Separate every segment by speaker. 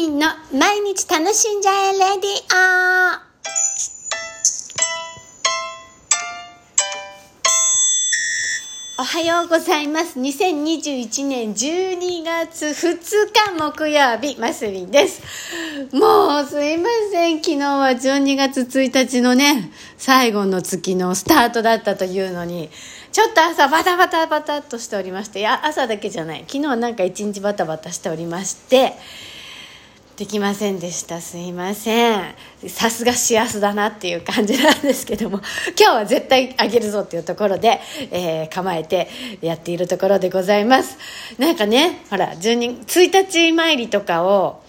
Speaker 1: みんの毎日楽しんじゃえレディオおはようございます。2021年12月2日木曜日、マスミンです。もうすいません。昨日は12月1日のね、最後の月のスタートだったというのに、ちょっと朝バタバタバタっとしておりまして、いや、朝だけじゃない。昨日はなんか一日バタバタしておりまして、できませんでした。すいません。さすが幸せだなっていう感じなんですけども。今日は絶対あげるぞっていうところで、えー構えてやっているところでございます。なんかねほら12 1日参りとかを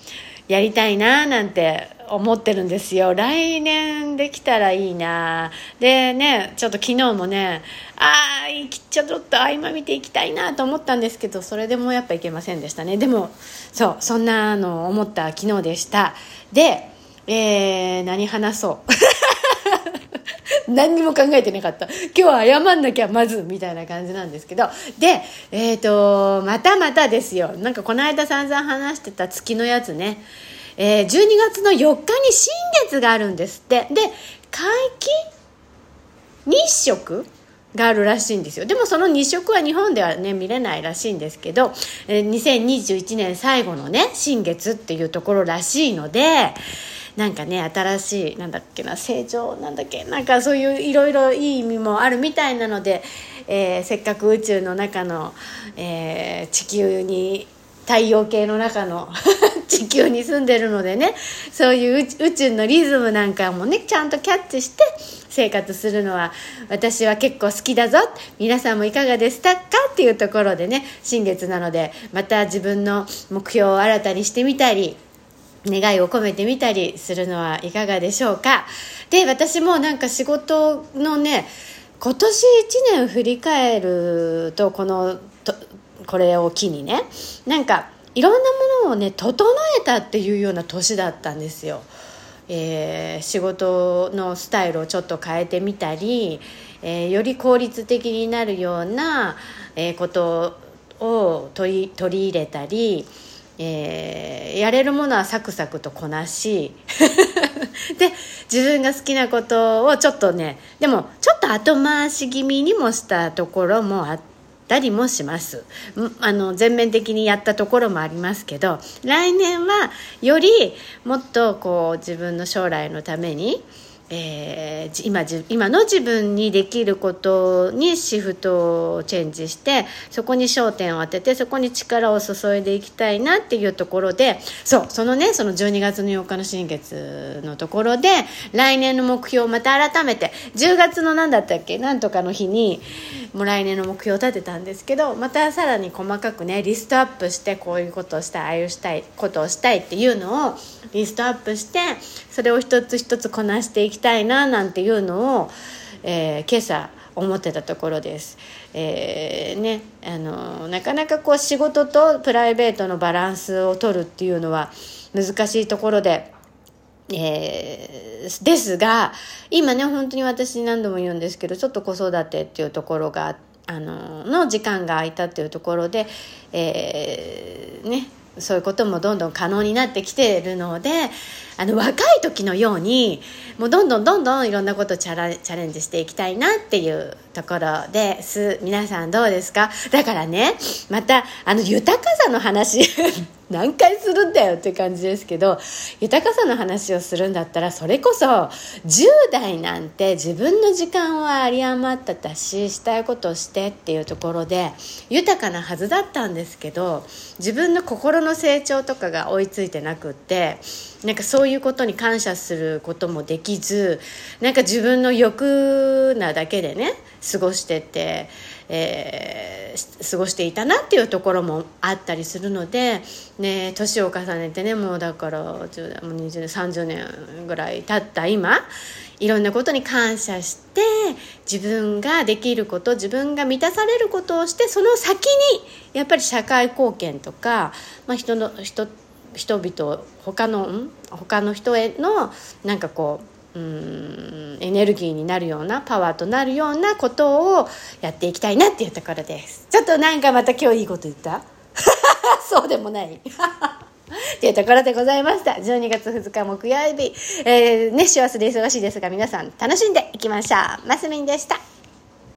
Speaker 1: やりたいななんて思ってるんですよ。来年できたらいいな。でねちょっと昨日もねああちょっと合間見ていきたいなと思ったんですけどそれでもやっぱいけませんでしたね。でもそうそんなの思った昨日でした。で、えー、何話そう。何にも考えてなかった。今日は謝んなきゃまずみたいな感じなんですけど。でえっ、とまたまたですよ。なんかこの間散々話してた月のやつね。えー、12月の4日に新月があるんですって。で皆既日食があるらしいんですよ。でもその日食は日本ではね見れないらしいんですけど、えー2021年最後のね新月っていうところらしいのでなんかね新しいなんだっけな成長なんだっけなんかそういういろいろいい意味もあるみたいなので、えーせっかく宇宙の中の、えー地球に太陽系の中の 地球に住んでるのでねそういう宇宙のリズムなんかもねちゃんとキャッチして生活するのは私は結構好きだぞ皆さんもいかがですかっていうところでね新月なのでまた自分の目標を新たにしてみたり願いを込めてみたりするのはいかがでしょうか。で私もなんか仕事のね今年1年振り返るとこのこれを機にねなんかいろんなものをね整えたっていうような年だったんですよ。えー仕事のスタイルをちょっと変えてみたり、えーより効率的になるような、えーことを取り取り入れたり、えーやれるものはサクサクとこなし で自分が好きなことをちょっとねでもちょっと後回し気味にもしたところもあったりもします。あの全面的にやったところもありますけど来年はよりもっとこう自分の将来のためにえー今今の自分にできることにシフトをチェンジしてそこに焦点を当ててそこに力を注いでいきたいなっていうところでそうそのねその12月の4日の新月のところで来年の目標をまた改めて10月の何だったっけなんとかの日にもう来年の目標を立てたんですけどまたさらに細かくねリストアップしてこういうことをしたいああいうしたいことをしたいっていうのをリストアップしてそれを一つ一つこなしていきたいななんていうのを、えー今朝思ってたところです。えーね、あのなかなかこう仕事とプライベートのバランスを取るっていうのは難しいところで。えーですが今ね本当に私何度も言うんですけどちょっと子育てっていうところがあのの時間が空いたっていうところで、えーねそういうこともどんどん可能になってきているのであの若い時のようにもうどんどんどんどんいろんなことチャラチャレンジしていきたいなっていうところです。皆さんどうですか？だからねまたあの豊かさの話。何回するんだよって感じですけど豊かさの話をするんだったらそれこそ10代なんて自分の時間は有り余ってたししたいことをしてっていうところで豊かなはずだったんですけど自分の心の成長とかが追いついてなくってなんかそういうことに感謝することもできずなんか自分の欲なだけでね過ごしてて、えー過ごしていたなっていうところもあったりするのでね年を重ねてねもうだから10年もう20年30年ぐらい経った今いろんなことに感謝して自分ができること自分が満たされることをしてその先にやっぱり社会貢献とか、まあ、人の人人々他の他の人へのなんかこううんエネルギーになるようなパワーとなるようなことをやっていきたいなっていうところです。ちょっとなんかまた今日いいこと言った？そうでもない。っていうところでございました。12月2日木曜日、えー、ね師走で忙しいですが皆さん楽しんでいきましょう。マスミンでした。